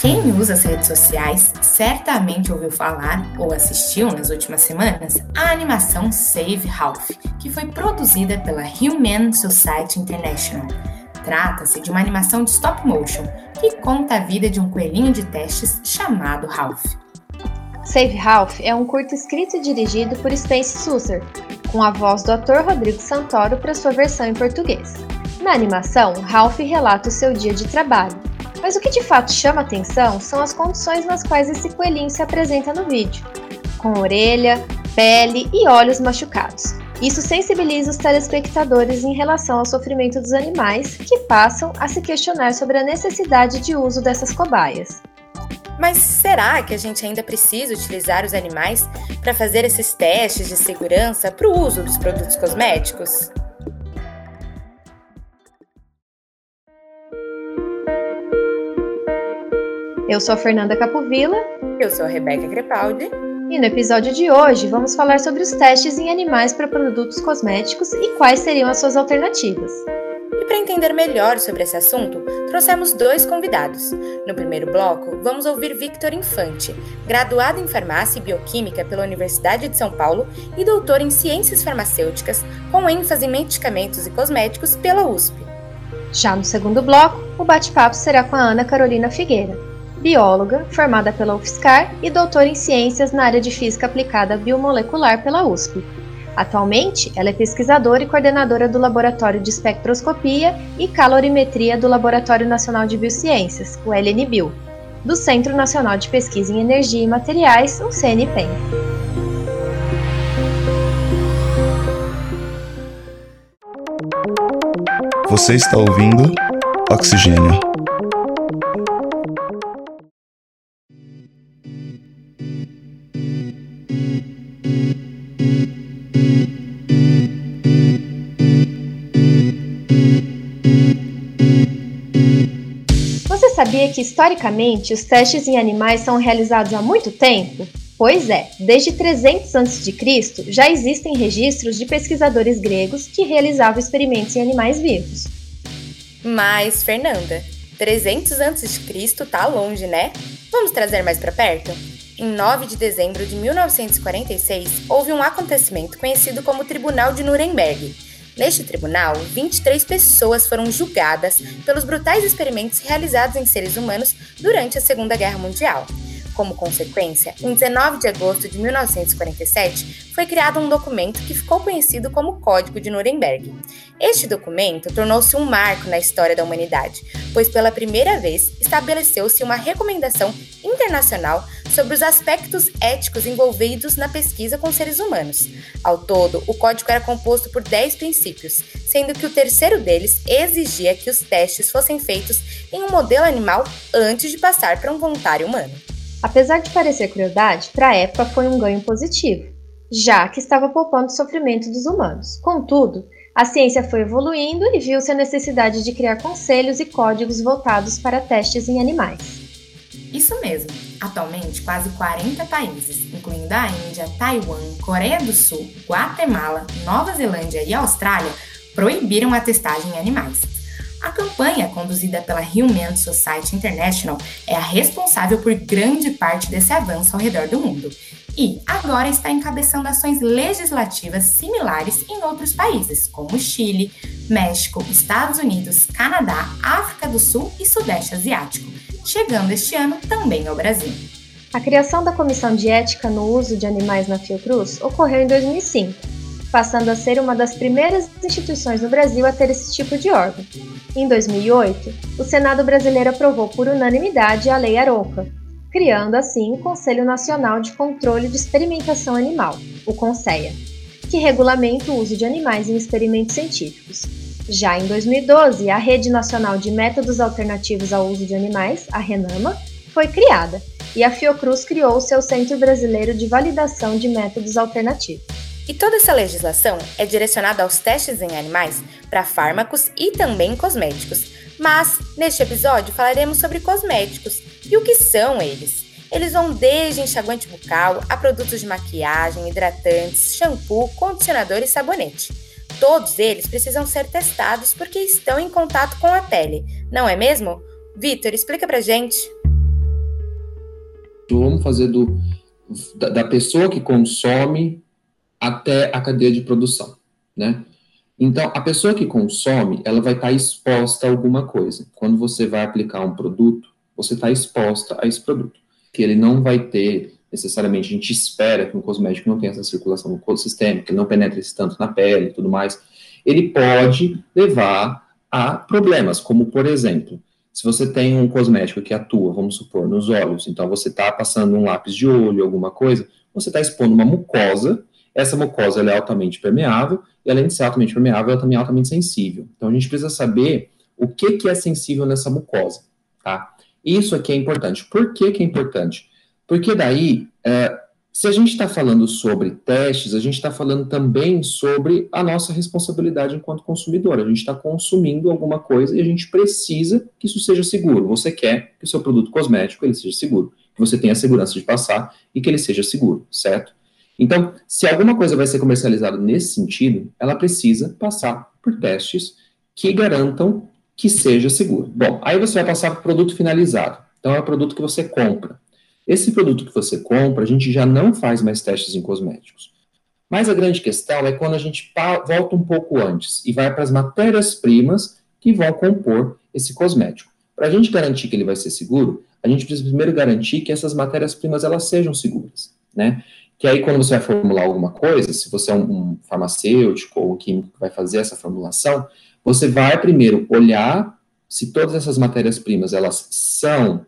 Quem usa as redes sociais certamente ouviu falar ou assistiu nas últimas semanas a animação Save Ralph, que foi produzida pela Human Society International. Trata-se de uma animação de stop motion que conta a vida de um coelhinho de testes chamado Ralph. Save Ralph é um curto escrito e dirigido por Spence Susser, com a voz do ator Rodrigo Santoro para sua versão em português. Na animação, Ralph relata o seu dia de trabalho, mas o que de fato chama atenção são as condições nas quais esse coelhinho se apresenta no vídeo, com orelha, pele e olhos machucados. Isso sensibiliza os telespectadores em relação ao sofrimento dos animais, que passam a se questionar sobre a necessidade de uso dessas cobaias. Mas será que a gente ainda precisa utilizar os animais para fazer esses testes de segurança para o uso dos produtos cosméticos? Eu sou a Fernanda Capovilla. Eu sou a Rebeca Crepaldi. E no episódio de hoje vamos falar sobre os testes em animais para produtos cosméticos e quais seriam as suas alternativas. Entender melhor sobre esse assunto, trouxemos dois convidados. No primeiro bloco, vamos ouvir Victor Infante, graduado em Farmácia e Bioquímica pela Universidade de São Paulo e doutor em Ciências Farmacêuticas, com ênfase em medicamentos e cosméticos pela USP. Já no segundo bloco, o bate-papo será com a Ana Carolina Figueira, bióloga, formada pela UFSCar e doutora em ciências na área de física aplicada biomolecular pela USP. Atualmente, ela é pesquisadora e coordenadora do Laboratório de Espectroscopia e Calorimetria do Laboratório Nacional de Biociências, o LNBio, do Centro Nacional de Pesquisa em Energia e Materiais, o CNPEM. Você está ouvindo Oxigênio. Que historicamente os testes em animais são realizados há muito tempo? Pois é, desde 300 a.C. já existem registros de pesquisadores gregos que realizavam experimentos em animais vivos. Mas, Fernanda, 300 a.C. tá longe, né? Vamos trazer mais para perto? Em 9 de dezembro de 1946, houve um acontecimento conhecido como Tribunal de Nuremberg, Neste tribunal, 23 pessoas foram julgadas pelos brutais experimentos realizados em seres humanos durante a Segunda Guerra Mundial. Como consequência, em 19 de agosto de 1947, foi criado um documento que ficou conhecido como Código de Nuremberg. Este documento tornou-se um marco na história da humanidade, pois pela primeira vez estabeleceu-se uma recomendação internacional sobre os aspectos éticos envolvidos na pesquisa com seres humanos. Ao todo, o código era composto por 10 princípios, sendo que o terceiro deles exigia que os testes fossem feitos em um modelo animal antes de passar para um voluntário humano. Apesar de parecer crueldade, para a época foi um ganho positivo, já que estava poupando o sofrimento dos humanos. Contudo, a ciência foi evoluindo e viu-se a necessidade de criar conselhos e códigos voltados para testes em animais. Isso mesmo. Atualmente, quase 40 países, incluindo a Índia, Taiwan, Coreia do Sul, Guatemala, Nova Zelândia e Austrália, proibiram a testagem em animais. A campanha, conduzida pela Human Society International, é a responsável por grande parte desse avanço ao redor do mundo e agora está encabeçando ações legislativas similares em outros países, como Chile, México, Estados Unidos, Canadá, África do Sul e Sudeste Asiático, chegando este ano também ao Brasil. A criação da Comissão de Ética no Uso de Animais na Fiocruz ocorreu em 2005 passando a ser uma das primeiras instituições no Brasil a ter esse tipo de órgão. Em 2008, o Senado brasileiro aprovou por unanimidade a Lei Aroca, criando assim o Conselho Nacional de Controle de Experimentação Animal, o CONSEA, que regulamenta o uso de animais em experimentos científicos. Já em 2012, a Rede Nacional de Métodos Alternativos ao Uso de Animais, a RENAMA, foi criada, e a Fiocruz criou o seu Centro Brasileiro de Validação de Métodos Alternativos. E toda essa legislação é direcionada aos testes em animais para fármacos e também cosméticos. Mas, neste episódio, falaremos sobre cosméticos e o que são eles. Eles vão desde enxaguante bucal a produtos de maquiagem, hidratantes, shampoo, condicionador e sabonete. todos eles precisam ser testados porque estão em contato com a pele, não é mesmo? Vitor, explica pra gente. Vamos fazer do, da, da pessoa que consome até a cadeia de produção, né? Então, a pessoa que consome, ela vai estar exposta a alguma coisa. Quando você vai aplicar um produto, você está exposta a esse produto. Que ele não vai ter, necessariamente, a gente espera que um cosmético não tenha essa circulação no sistema, que não penetre tanto na pele e tudo mais. Ele pode levar a problemas, como, por exemplo, se você tem um cosmético que atua, vamos supor, nos olhos, então você está passando um lápis de olho, alguma coisa, você está expondo uma mucosa, essa mucosa é altamente permeável, e além de ser altamente permeável, ela também é altamente sensível. Então a gente precisa saber o que, que é sensível nessa mucosa, tá? Isso aqui é importante. Por que, que é importante? Porque daí, é, se a gente está falando sobre testes, a gente está falando também sobre a nossa responsabilidade enquanto consumidor. A gente está consumindo alguma coisa e a gente precisa que isso seja seguro. Você quer que o seu produto cosmético ele seja seguro, que você tenha a segurança de passar e que ele seja seguro, certo? Então, se alguma coisa vai ser comercializada nesse sentido, ela precisa passar por testes que garantam que seja seguro. Bom, aí você vai passar para o produto finalizado. Então, é o produto que você compra. Esse produto que você compra, a gente já não faz mais testes em cosméticos. Mas a grande questão é quando a gente volta um pouco antes e vai para as matérias-primas que vão compor esse cosmético. Para a gente garantir que ele vai ser seguro, a gente precisa primeiro garantir que essas matérias-primas elas sejam seguras, né? Que aí quando você vai formular alguma coisa, se você é um, um farmacêutico ou um químico que vai fazer essa formulação, você vai primeiro olhar se todas essas matérias-primas elas são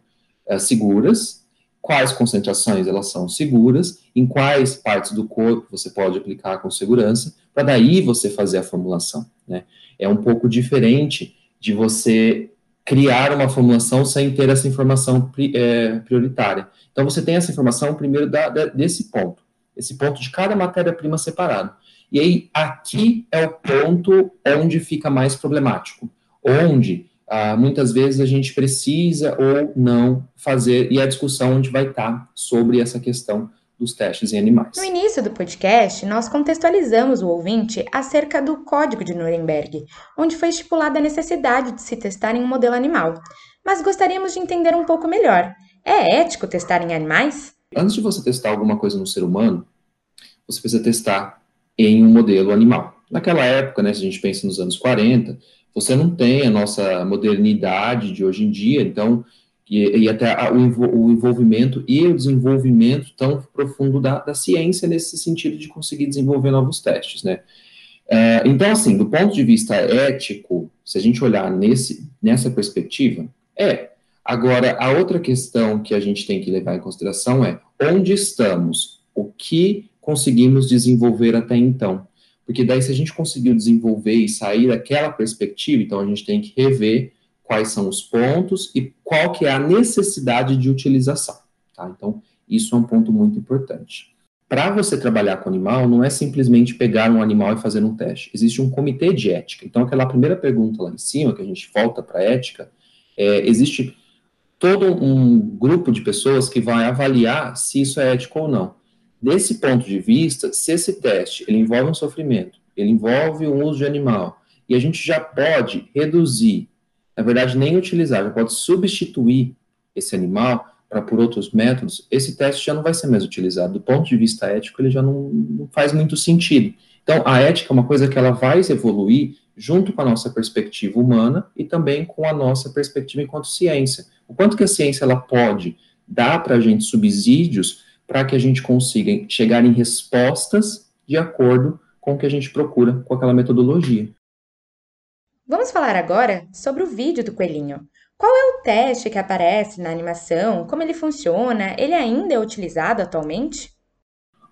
é, seguras, quais concentrações elas são seguras, em quais partes do corpo você pode aplicar com segurança, para daí você fazer a formulação. Né? É um pouco diferente de você criar uma formulação sem ter essa informação é, prioritária. Então, você tem essa informação primeiro da, da, desse ponto, esse ponto de cada matéria-prima separado. E aí, aqui é o ponto onde fica mais problemático, onde ah, muitas vezes a gente precisa ou não fazer, e a discussão onde vai estar sobre essa questão dos testes em animais. No início do podcast, nós contextualizamos o ouvinte acerca do Código de Nuremberg, onde foi estipulada a necessidade de se testar em um modelo animal. Mas gostaríamos de entender um pouco melhor. É ético testar em animais? Antes de você testar alguma coisa no ser humano, você precisa testar em um modelo animal. Naquela época, né, se a gente pensa nos anos 40, você não tem a nossa modernidade de hoje em dia, então, e, e até a, o, o, envolvimento e o desenvolvimento tão profundo da, da, ciência nesse sentido de conseguir desenvolver novos testes, né? É, então, assim, do ponto de vista ético, se a gente olhar nesse, nessa perspectiva, é. Agora, a outra questão que a gente tem que levar em consideração é onde estamos, o que conseguimos desenvolver até então. Porque daí, se a gente conseguiu desenvolver e sair daquela perspectiva, então a gente tem que rever quais são os pontos e qual que é a necessidade de utilização. Tá? Então, isso é um ponto muito importante. Para você trabalhar com animal, não é simplesmente pegar um animal e fazer um teste. Existe um comitê de ética. Então, aquela primeira pergunta lá em cima, que a gente volta para a ética, é, existe todo um grupo de pessoas que vai avaliar se isso é ético ou não. Desse ponto de vista, se esse teste ele envolve um sofrimento, ele envolve um uso de animal, e a gente já pode reduzir, na verdade, nem utilizar, já pode substituir esse animal para por outros métodos, esse teste já não vai ser mais utilizado. Do ponto de vista ético, ele já não, não faz muito sentido. Então, a ética é uma coisa que ela vai evoluir junto com a nossa perspectiva humana e também com a nossa perspectiva enquanto ciência. O quanto que a ciência ela pode dar para a gente subsídios para que a gente consiga chegar em respostas de acordo com o que a gente procura com aquela metodologia. Vamos falar agora sobre o vídeo do coelhinho. Qual é o teste que aparece na animação? Como ele funciona? Ele ainda é utilizado atualmente?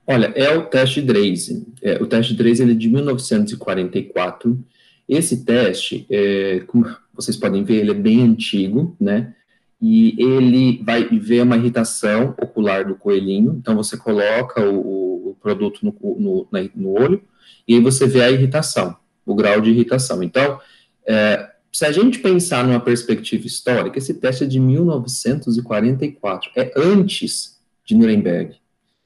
Olha, é o teste Draze. É, o teste Draze é de 1944. Esse teste, é, como vocês podem ver, ele é bem antigo, né? E ele vai ver uma irritação ocular do coelhinho. Então, você coloca o, o produto no, no, no, olho e aí você vê a irritação, o grau de irritação. Então, é, se a gente pensar numa perspectiva histórica, esse teste é de 1944, é antes de Nuremberg,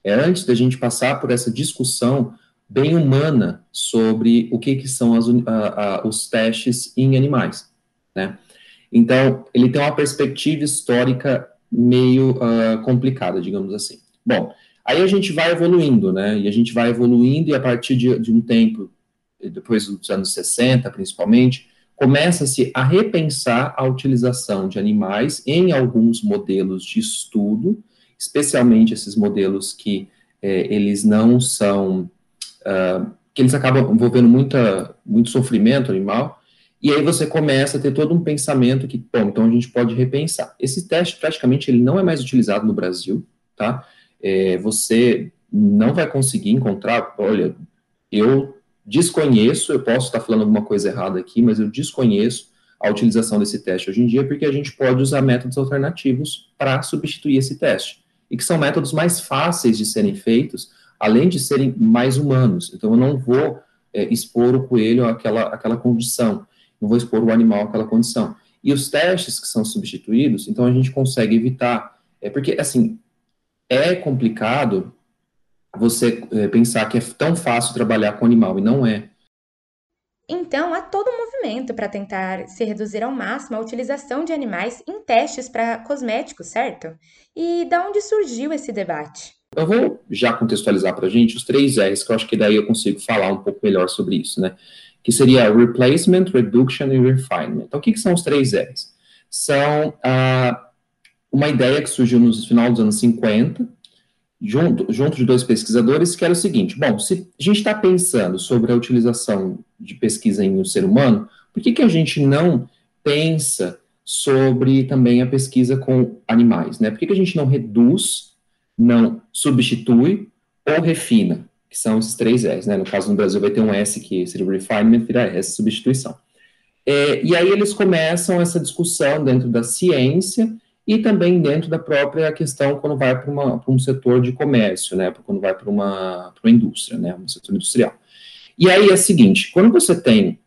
é antes da gente passar por essa discussão bem humana sobre o que, que são as, a, a, os testes em animais, né? Então, ele tem uma perspectiva histórica meio uh, complicada, digamos assim. Bom, aí a gente vai evoluindo, né? E a gente vai evoluindo e a partir de, de um tempo, depois dos anos 60, principalmente, começa-se a repensar a utilização de animais em alguns modelos de estudo, especialmente esses modelos que eh, eles não são, uh, que eles acabam envolvendo muita, muito sofrimento animal, e aí você começa a ter todo um pensamento que, bom, então a gente pode repensar. Esse teste, praticamente, ele não é mais utilizado no Brasil, tá? É, você não vai conseguir encontrar, olha, eu desconheço, eu posso estar falando alguma coisa errada aqui, mas eu desconheço a utilização desse teste hoje em dia, porque a gente pode usar métodos alternativos para substituir esse teste, e que são métodos mais fáceis de serem feitos, além de serem mais humanos. Então, eu não vou é, expor o coelho àquela, àquela condição não vou expor o animal àquela condição. E os testes que são substituídos, então a gente consegue evitar, é porque, assim, é complicado você é, pensar que é tão fácil trabalhar com animal, e não é. Então, há todo um movimento para tentar se reduzir ao máximo a utilização de animais em testes para cosméticos, certo? E da onde surgiu esse debate? Eu vou já contextualizar para a gente os três R's, que eu acho que daí eu consigo falar um pouco melhor sobre isso, né? que seria Replacement, Reduction e Refinement. Então, o que, que são os três R's? São ah, uma ideia que surgiu no final dos anos 50, junto, junto de dois pesquisadores, que era o seguinte, bom, se a gente está pensando sobre a utilização de pesquisa em um ser humano, por que, que a gente não pensa sobre também a pesquisa com animais, né? Por que, que a gente não reduz, não substitui ou refina? que são esses três S, né? No caso no Brasil vai ter um S que seria o refinement, vira S, substituição. É, e aí eles começam essa discussão dentro da ciência e também dentro da própria questão quando vai para um setor de comércio, né? Quando vai para uma, uma indústria, né? Um setor industrial. E aí é o seguinte, quando você tem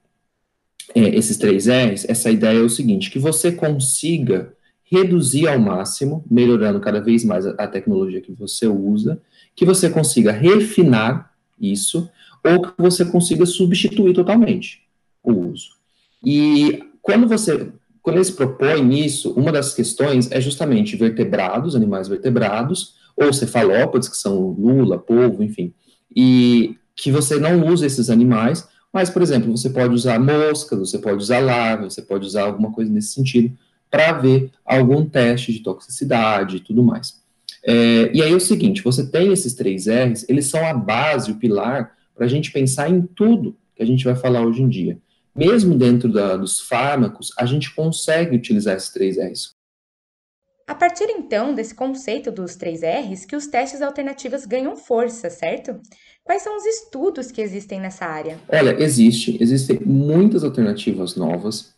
é, esses três R's, essa ideia é o seguinte, que você consiga reduzir ao máximo, melhorando cada vez mais a, tecnologia que você usa, que você consiga refinar isso ou que você consiga substituir totalmente o uso. E quando você quando eles propõem isso, uma das questões é justamente vertebrados, animais vertebrados, ou cefalópodes, que são lula, polvo, enfim, e que você não usa esses animais, mas, por exemplo, você pode usar moscas, você pode usar larvas, você pode usar alguma coisa nesse sentido, para ver algum teste de toxicidade e tudo mais. É, e aí é o seguinte, você tem esses três R's, eles são a base, o pilar, para a gente pensar em tudo que a gente vai falar hoje em dia. Mesmo dentro da, dos fármacos, a gente consegue utilizar esses três R's. A partir então desse conceito dos três R's, que os testes alternativos ganham força, certo? Quais são os estudos que existem nessa área? Olha, existe, existem muitas alternativas novas.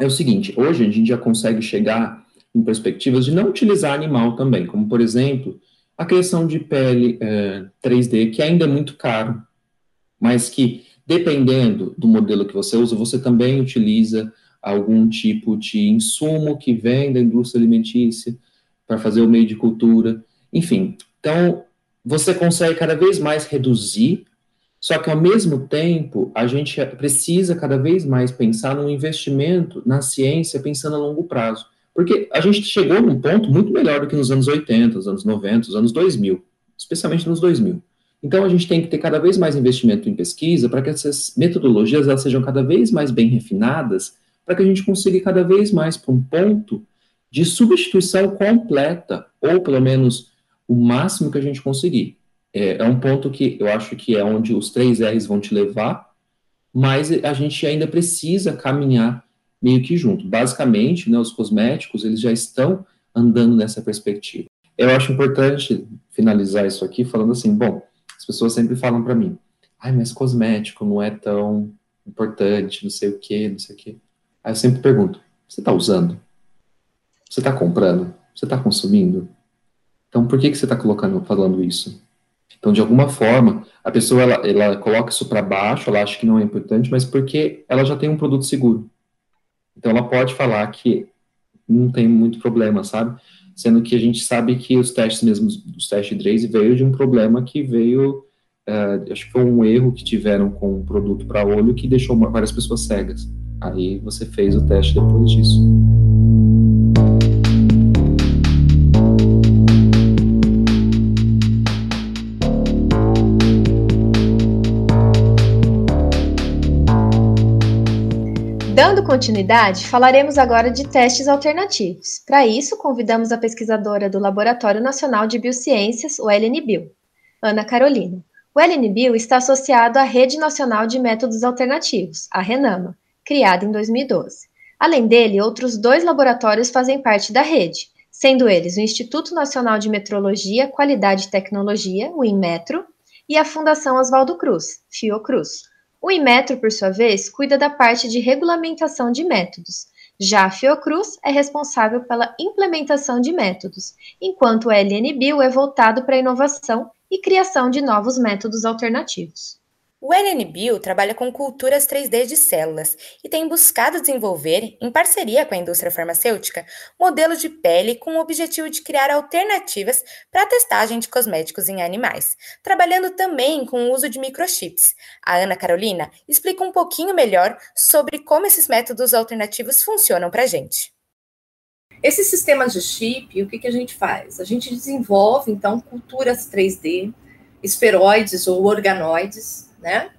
É o seguinte, hoje a gente já consegue chegar em perspectivas de não utilizar animal também, como, por exemplo, a criação de pele é, 3D, que ainda é muito caro, mas que, dependendo do modelo que você usa, você também utiliza algum tipo de insumo que vem da indústria alimentícia para fazer o meio de cultura, enfim. Então, você consegue cada vez mais reduzir, só que ao mesmo tempo, a gente precisa cada vez mais pensar no investimento na ciência pensando a longo prazo. Porque a gente chegou num ponto muito melhor do que nos anos 80, nos anos 90, nos anos 2000, especialmente nos 2000. Então a gente tem que ter cada vez mais investimento em pesquisa para que essas metodologias elas sejam cada vez mais bem refinadas, para que a gente consiga cada vez mais para um ponto de substituição completa, ou pelo menos o máximo que a gente conseguir. É, é um ponto que eu acho que é onde os três R's vão te levar, mas a gente ainda precisa caminhar meio que junto. Basicamente, né, os cosméticos, eles já estão andando nessa perspectiva. Eu acho importante finalizar isso aqui falando assim, bom, as pessoas sempre falam para mim, ai, mas cosmético não é tão importante, não sei o que, não sei o que. Aí eu sempre pergunto, você está usando? Você está comprando? Você está consumindo? Então, por que, que você está colocando, falando isso? Então, de alguma forma, a pessoa, ela, ela coloca isso para baixo, ela acha que não é importante, mas porque ela já tem um produto seguro. Então ela pode falar que não tem muito problema, sabe? Sendo que a gente sabe que os testes mesmo, os testes de Draze veio de um problema que veio uh, acho que foi um erro que tiveram com o produto para olho que deixou várias pessoas cegas. Aí você fez o teste depois disso. Continuidade, falaremos agora de testes alternativos. Para isso, convidamos a pesquisadora do Laboratório Nacional de Biociências, o LNBio, Ana Carolina. O LNBio está associado à Rede Nacional de Métodos Alternativos, a RENAMA, criada em 2012. Além dele, outros dois laboratórios fazem parte da rede, sendo eles o Instituto Nacional de Metrologia, Qualidade e Tecnologia, o INMetro, e a Fundação Oswaldo Cruz, Fiocruz, o Inmetro, por sua vez, cuida da parte de regulamentação de métodos. Já a Fiocruz é responsável pela implementação de métodos, enquanto o LNBio é voltado para a inovação e criação de novos métodos alternativos. O LNBio trabalha com culturas 3D de células e tem buscado desenvolver, em parceria com a indústria farmacêutica, modelos de pele com o objetivo de criar alternativas para a testagem de cosméticos em animais, trabalhando também com o uso de microchips. A Ana Carolina explica um pouquinho melhor sobre como esses métodos alternativos funcionam para a gente. Esses sistemas de chip, o que, que a gente faz? A gente desenvolve, então, culturas 3D, esferoides ou organoides, né?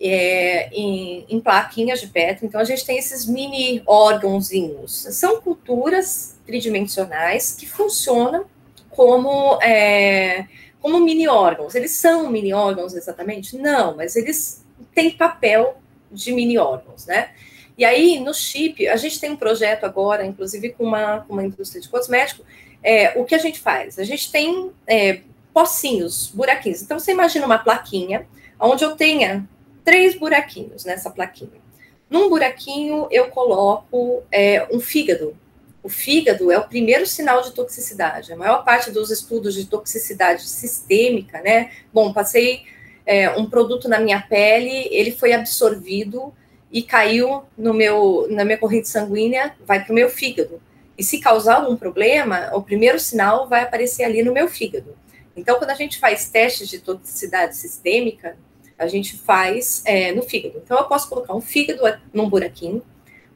É, em, em, plaquinhas de petro. Então, a gente tem esses mini órgãozinhos. São culturas tridimensionais que funcionam como, é, como mini órgãos. Eles são mini órgãos exatamente? Não, mas eles têm papel de mini órgãos, né? E aí, no chip, a gente tem um projeto agora, inclusive com uma, com uma indústria de cosmético. É, o que a gente faz? A gente tem é, pocinhos, buraquinhos. Então, você imagina uma plaquinha onde eu tenha três buraquinhos nessa plaquinha. Num buraquinho eu coloco é, um fígado. O fígado é o primeiro sinal de toxicidade. A maior parte dos estudos de toxicidade sistêmica, né? Bom, passei é, um produto na minha pele, ele foi absorvido e caiu no meu, na minha corrente sanguínea, vai para o meu fígado. E se causar algum problema, o primeiro sinal vai aparecer ali no meu fígado. Então, quando a gente faz testes de toxicidade sistêmica, a gente faz é, no fígado. Então, eu posso colocar um fígado num buraquinho,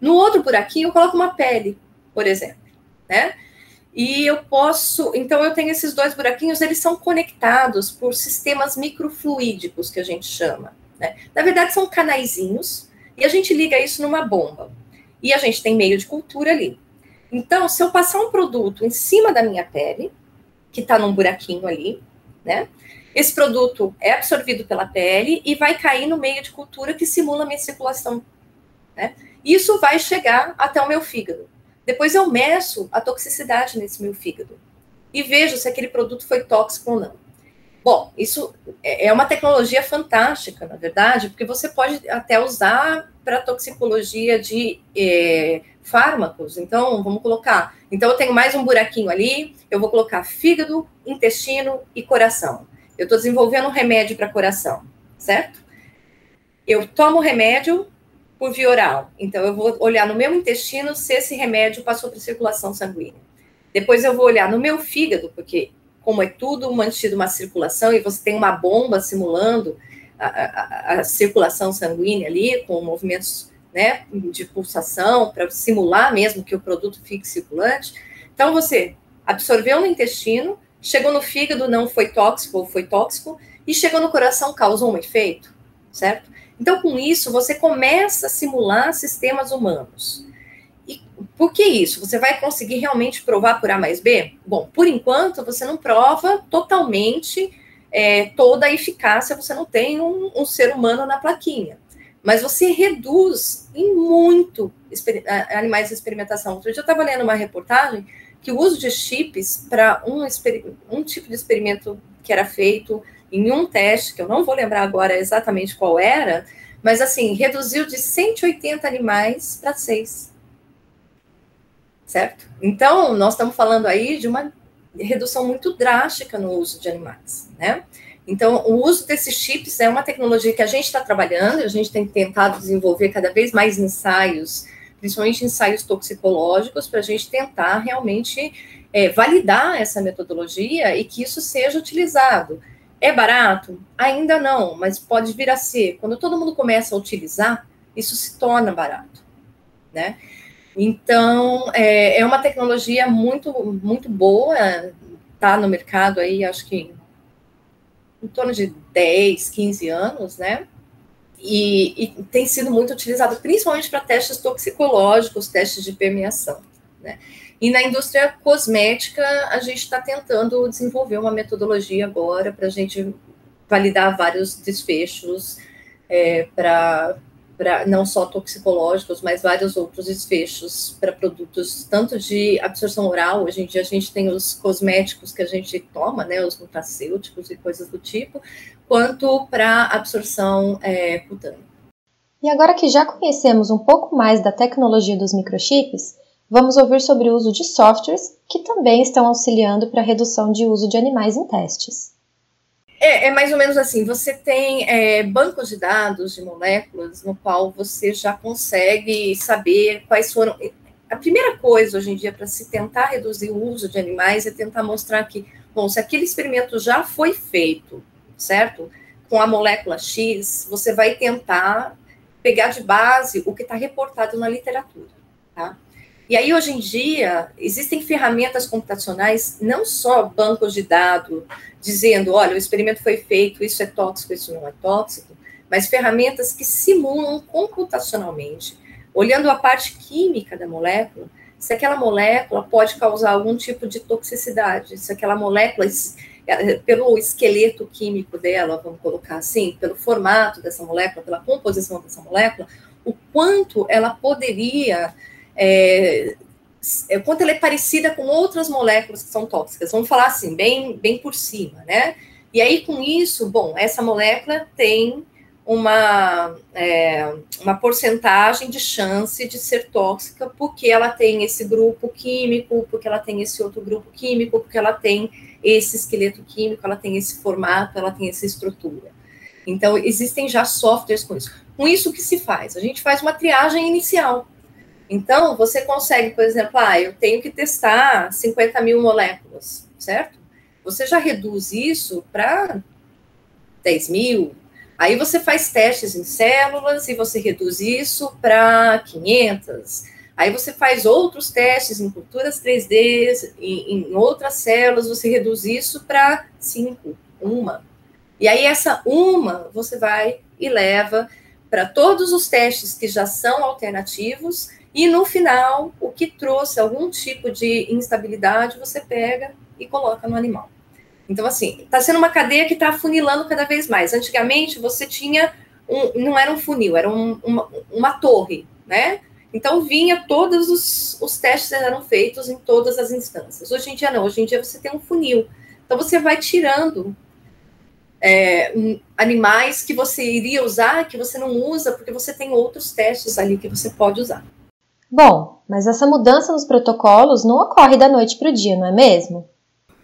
no outro buraquinho eu coloco uma pele, por exemplo, né? E eu posso, então eu tenho esses dois buraquinhos, eles são conectados por sistemas microfluídicos que a gente chama, né? Na verdade são canaizinhos e a gente liga isso numa bomba. E a gente tem meio de cultura ali. Então, se eu passar um produto em cima da minha pele, que está num buraquinho ali, né? Esse produto é absorvido pela pele e vai cair no meio de cultura que simula a minha circulação. Né? Isso vai chegar até o meu fígado. Depois eu meço a toxicidade nesse meu fígado e vejo se aquele produto foi tóxico ou não. Bom, isso é, é uma tecnologia fantástica, na verdade, porque você pode até usar para toxicologia de é, fármacos. Então, vamos colocar. Então, eu tenho mais um buraquinho ali, eu vou colocar fígado, intestino e coração. Eu estou desenvolvendo um remédio para coração, certo? Eu tomo remédio por via oral. Então, eu vou olhar no meu intestino se esse remédio passou para circulação sanguínea. Depois, eu vou olhar no meu fígado, porque, como é tudo mantido uma circulação e você tem uma bomba simulando a, a, a circulação sanguínea ali, com movimentos né, de pulsação, para simular mesmo que o produto fique circulante. Então, você absorveu no intestino, chegou no fígado, não foi tóxico ou foi tóxico, e chegou no coração, causou um efeito, certo? Então, com isso, você começa a simular sistemas humanos. E por que isso? Você vai conseguir realmente provar por A mais B? Bom, por enquanto, você não prova totalmente é, toda a eficácia, você não tem um, um, ser humano na plaquinha. Mas você reduz em muito animais de experimentação. Outro dia eu estava lendo uma reportagem que o uso de chips para um, um tipo de experimento que era feito em um teste, que eu não vou lembrar agora exatamente qual era, mas assim, reduziu de 180 animais para 6. Certo? Então, nós estamos falando aí de uma redução muito drástica no uso de animais, né? Então, o uso desses chips é uma tecnologia que a gente está trabalhando, a gente tem tentado desenvolver cada vez mais ensaios principalmente ensaios toxicológicos, para a gente tentar realmente é, validar essa metodologia e que isso seja utilizado. É barato? Ainda não, mas pode vir a ser. Quando todo mundo começa a utilizar, isso se torna barato, né? Então, é, é uma tecnologia muito, muito boa, tá no mercado aí, acho que em torno de 10, 15 anos, né? E, e tem sido muito utilizado principalmente para testes toxicológicos, testes de permeação, né? E na indústria cosmética, a gente está tentando desenvolver uma metodologia agora para a gente validar vários desfechos é, para para não só toxicológicos, mas vários outros desfechos para produtos, tanto de absorção oral, hoje em dia a gente tem os cosméticos que a gente toma, né, os nutracêuticos e coisas do tipo, quanto para absorção é, cutânea. E agora que já conhecemos um pouco mais da tecnologia dos microchips, vamos ouvir sobre o uso de softwares que também estão auxiliando para a redução de uso de animais em testes. É, é, mais ou menos assim: você tem é, bancos de dados de moléculas no qual você já consegue saber quais foram. A primeira coisa hoje em dia para se tentar reduzir o uso de animais é tentar mostrar que, bom, se aquele experimento já foi feito, certo? Com a molécula X, você vai tentar pegar de base o que está reportado na literatura, tá? E aí, hoje em dia, existem ferramentas computacionais, não só bancos de dados, dizendo, olha, o experimento foi feito, isso é tóxico, isso não é tóxico, mas ferramentas que simulam computacionalmente, olhando a parte química da molécula, se aquela molécula pode causar algum tipo de toxicidade, se aquela molécula, é, pelo esqueleto químico dela, vamos colocar assim, pelo formato dessa molécula, pela composição dessa molécula, o quanto ela poderia é, é, quanto ela é parecida com outras moléculas que são tóxicas. Vamos falar assim, bem, bem por cima, né? E aí, com isso, bom, essa molécula tem uma, é, uma porcentagem de chance de ser tóxica porque ela tem esse grupo químico, porque ela tem esse outro grupo químico, porque ela tem esse esqueleto químico, ela tem esse formato, ela tem essa estrutura. Então, existem já softwares com isso. Com isso, o que se faz? A gente faz uma triagem inicial. Então, você consegue, por exemplo, ah, eu tenho que testar 50 mil moléculas, certo? Você já reduz isso para 10 mil. Aí você faz testes em células e você reduz isso para 500. Aí você faz outros testes em culturas 3D, em, em outras células, você reduz isso para 5, uma. E aí essa uma você vai e leva para todos os testes que já são alternativos e no final, o que trouxe algum tipo de instabilidade, você pega e coloca no animal. Então, assim, está sendo uma cadeia que está afunilando cada vez mais. Antigamente, você tinha um, não era um funil, era um, uma, uma torre, né? Então, vinha todos os, os testes eram feitos em todas as instâncias. Hoje em dia, não. Hoje em dia, você tem um funil. Então, você vai tirando é, animais que você iria usar, que você não usa, porque você tem outros testes ali que você pode usar. Bom, mas essa mudança nos protocolos não ocorre da noite para o dia, não é mesmo?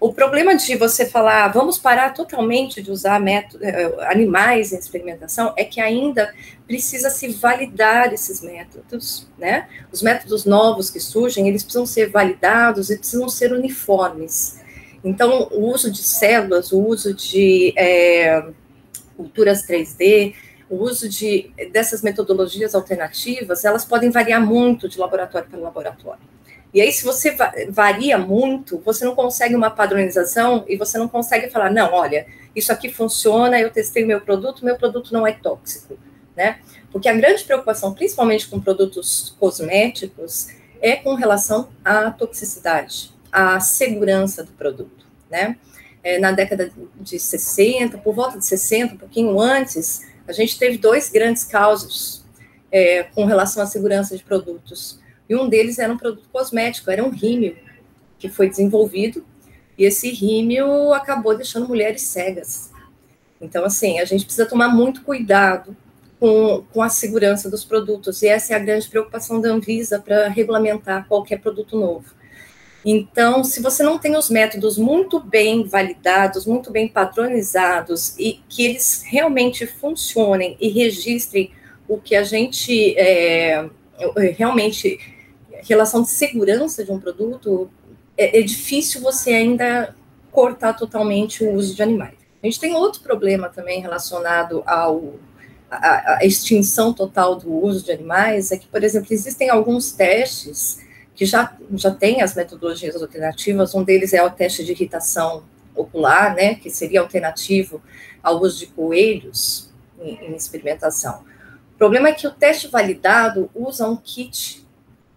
O problema de você falar, vamos parar totalmente de usar método, eh, animais em experimentação, é que ainda precisa se validar esses métodos, né? Os métodos novos que surgem, eles precisam ser validados e precisam ser uniformes. Então, o uso de células, o uso de é, culturas 3D, o uso de, dessas metodologias alternativas, elas podem variar muito de laboratório para laboratório. E aí, se você varia muito, você não consegue uma padronização e você não consegue falar, não, olha, isso aqui funciona, eu testei meu produto, meu produto não é tóxico, né? Porque a grande preocupação, principalmente com produtos cosméticos, é com relação à toxicidade, à segurança do produto, né? É, na década de 60, por volta de 60, um pouquinho antes, a gente teve dois grandes causos é, com relação à segurança de produtos. E um deles era um produto cosmético, era um rímel que foi desenvolvido, e esse rímel acabou deixando mulheres cegas. Então, assim, a gente precisa tomar muito cuidado com, com a segurança dos produtos, e essa é a grande preocupação da Anvisa para regulamentar qualquer produto novo. Então, se você não tem os métodos muito bem validados, muito bem padronizados e que eles realmente funcionem e registrem o que a gente é, realmente relação de segurança de um produto, é, é, difícil você ainda cortar totalmente o uso de animais. A gente tem outro problema também relacionado ao a, a, extinção total do uso de animais, é que, por exemplo, existem alguns testes que já, já têm as metodologias alternativas, um deles é o teste de irritação ocular, né, que seria alternativo ao uso de coelhos em, em experimentação. O problema é que o teste validado usa um kit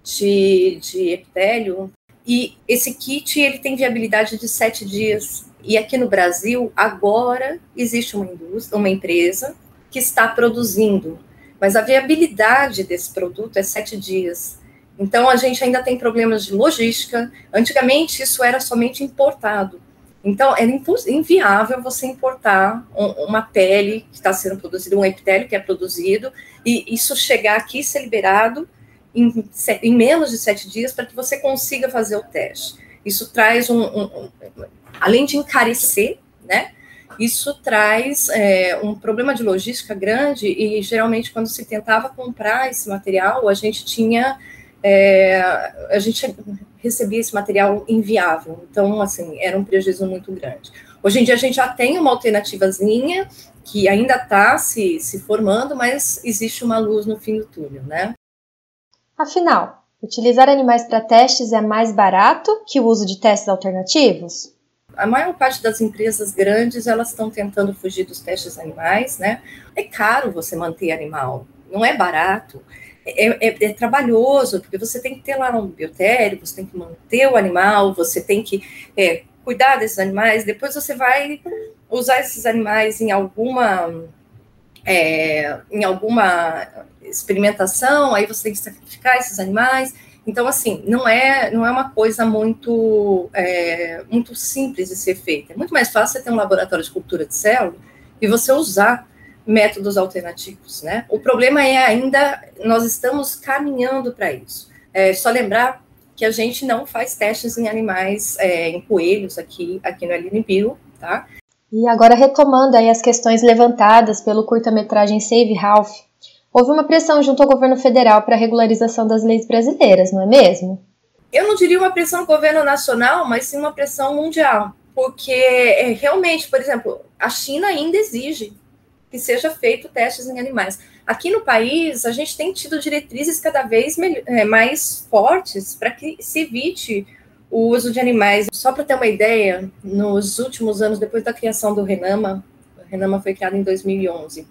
de, de epitélio e esse kit ele tem viabilidade de sete dias. E aqui no Brasil, agora existe uma indústria, uma empresa que está produzindo, mas a viabilidade desse produto é sete dias. Então a gente ainda tem problemas de logística. Antigamente isso era somente importado. Então, era inviável você importar uma pele que está sendo produzida, um epitélio que é produzido, e isso chegar aqui e ser liberado em, em menos de sete dias para que você consiga fazer o teste. Isso traz um, um, um além de encarecer, né? Isso traz é, um problema de logística grande e geralmente quando se tentava comprar esse material, a gente tinha é, a gente recebia esse material inviável. Então, assim, era um prejuízo muito grande. Hoje em dia a gente já tem uma alternativazinha que ainda está se, se formando, mas existe uma luz no fim do túnel, né? Afinal, utilizar animais para testes é mais barato que o uso de testes alternativos? A maior parte das empresas grandes, elas estão tentando fugir dos testes animais, né? É caro você manter animal, não é barato é, é, é, trabalhoso, porque você tem que ter lá um biotério, você tem que manter o animal, você tem que é, cuidar desses animais, depois você vai usar esses animais em alguma é, em alguma experimentação, aí você tem que sacrificar esses animais. Então, assim, não é, não é uma coisa muito, é, muito simples de ser feita. É muito mais fácil você ter um laboratório de cultura de célula e você usar métodos alternativos, né? O problema é ainda, nós estamos caminhando para isso. É só lembrar que a gente não faz testes em animais, é, em coelhos aqui, aqui no LNBio, tá? E agora retomando aí as questões levantadas pelo curta-metragem Save Ralph, houve uma pressão junto ao governo federal para a regularização das leis brasileiras, não é mesmo? Eu não diria uma pressão do governo nacional, mas sim uma pressão mundial, porque é, realmente, por exemplo, a China ainda exige que seja feito testes em animais. Aqui no país, a gente tem tido diretrizes cada vez é, mais fortes para que se evite o uso de animais. Só para ter uma ideia, nos últimos anos, depois da criação do Renama, o Renama foi criado em 2011.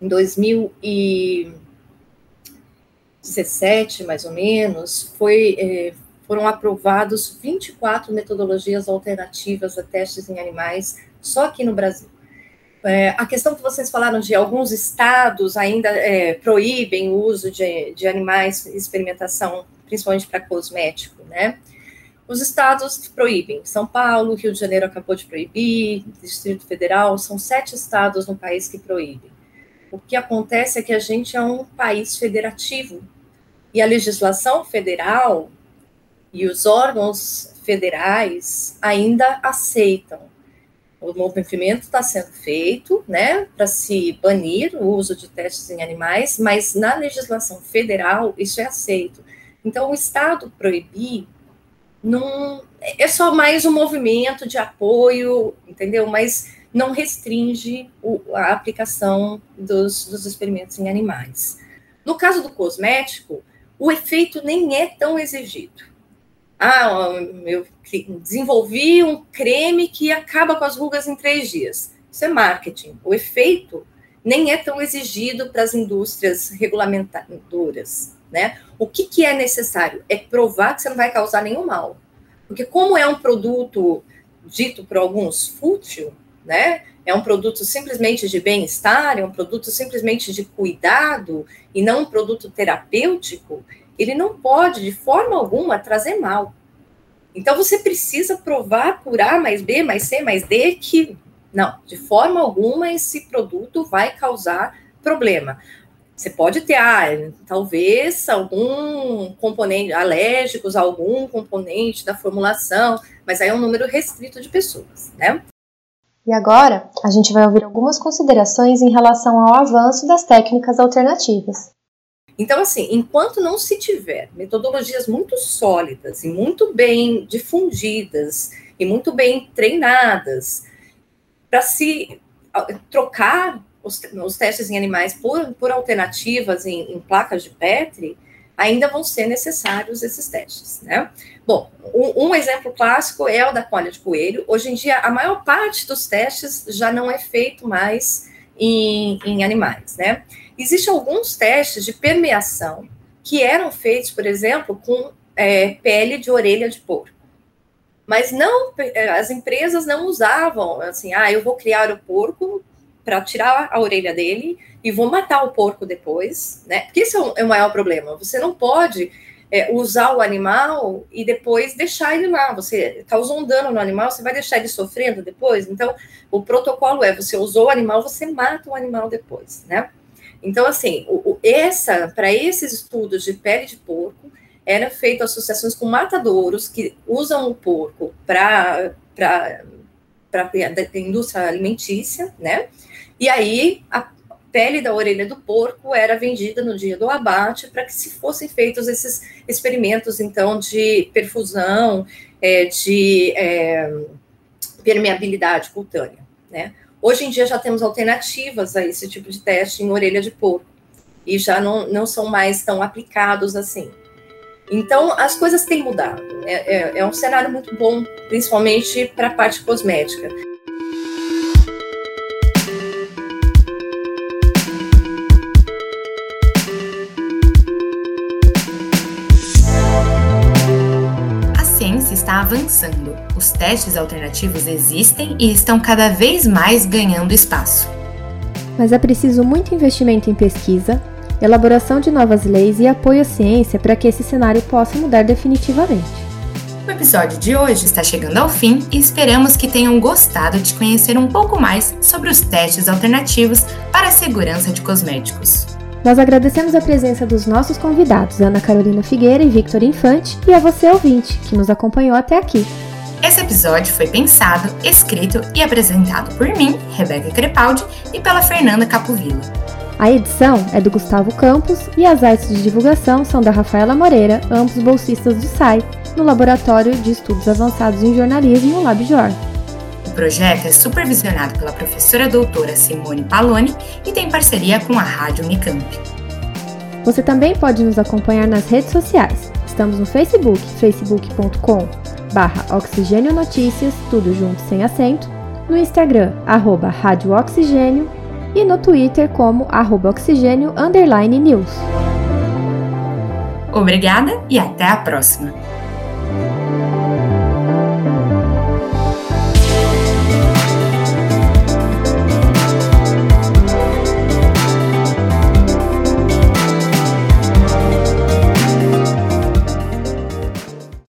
Em 2017, mais ou menos, foi, é, foram aprovados 24 metodologias alternativas a testes em animais só aqui no Brasil. É, a questão que vocês falaram de alguns estados ainda é, proíbem o uso de, de animais experimentação, principalmente para cosmético, né? Os estados proíbem. São Paulo, Rio de Janeiro acabou de proibir, Distrito Federal, são sete estados no país que proíbem. O que acontece é que a gente é um país federativo e a legislação federal e os órgãos federais ainda aceitam o movimento está sendo feito, né, para se banir o uso de testes em animais, mas na legislação federal isso é aceito. Então, o Estado proibir não é só mais um movimento de apoio, entendeu? Mas não restringe o, a aplicação dos, dos experimentos em animais. No caso do cosmético, o efeito nem é tão exigido. Ah, eu desenvolvi um creme que acaba com as rugas em três dias. Isso é marketing. O efeito nem é tão exigido para as indústrias regulamentadoras, né? O que, que é necessário? É provar que você não vai causar nenhum mal. Porque como é um produto dito por alguns fútil, né? É um produto simplesmente de bem-estar, é um produto simplesmente de cuidado e não um produto terapêutico, ele não pode, de forma alguma, trazer mal. Então, você precisa provar por A mais B mais C mais D que, não, de forma alguma, esse produto vai causar problema. Você pode ter, ah, talvez algum componente, alérgicos algum componente da formulação, mas aí é um número restrito de pessoas, né? E agora, a gente vai ouvir algumas considerações em relação ao avanço das técnicas alternativas. Então, assim, enquanto não se tiver metodologias muito sólidas e muito bem difundidas e muito bem treinadas, para se trocar os, os, testes em animais por, por alternativas em, em, placas de Petri, ainda vão ser necessários esses testes, né? Bom, um, um, exemplo clássico é o da cólia de coelho. Hoje em dia, a maior parte dos testes já não é feito mais em, em animais, né? Existem alguns testes de permeação que eram feitos, por exemplo, com é, pele de orelha de porco. Mas não, é, as empresas não usavam assim, ah, eu vou criar o porco para tirar a orelha dele e vou matar o porco depois, né? Porque esse é o, é o maior problema. Você não pode é, usar o animal e depois deixar ele lá. Você causou um dano no animal, você vai deixar ele sofrendo depois? Então, o protocolo é: você usou o animal, você mata o animal depois, né? Então, assim, o, o, essa para esses estudos de pele de porco, era feito associações com matadouros que usam o porco para para a indústria alimentícia, né? E aí a pele da orelha do porco era vendida no dia do abate para que se fossem feitos esses experimentos, então, de perfusão, é, de é, permeabilidade cutânea, né? Hoje em dia já temos alternativas a esse tipo de teste em orelha de porco e já não, não são mais tão aplicados assim. Então, as coisas têm mudado. É, é, é um cenário muito bom, principalmente para a parte cosmética. Avançando. Os testes alternativos existem e estão cada vez mais ganhando espaço. Mas é preciso muito investimento em pesquisa, elaboração de novas leis e apoio à ciência para que esse cenário possa mudar definitivamente. O episódio de hoje está chegando ao fim e esperamos que tenham gostado de conhecer um pouco mais sobre os testes alternativos para a segurança de cosméticos. Nós agradecemos a presença dos nossos convidados, Ana Carolina Figueira e Victor Infante, e a você ouvinte, que nos acompanhou até aqui. Esse episódio foi pensado, escrito e apresentado por mim, Rebeca Crepaldi, e pela Fernanda Capovilla. A edição é do Gustavo Campos e as artes de divulgação são da Rafaela Moreira, ambos bolsistas do SAI, no Laboratório de Estudos Avançados em Jornalismo, LabJOR projeto é supervisionado pela professora doutora Simone Paloni e tem parceria com a Rádio Unicamp. Você também pode nos acompanhar nas redes sociais. Estamos no Facebook, facebook.com barra Oxigênio Notícias, tudo junto sem acento, no Instagram, arroba Rádio Oxigênio e no Twitter como arroba Oxigênio Underline News. Obrigada e até a próxima!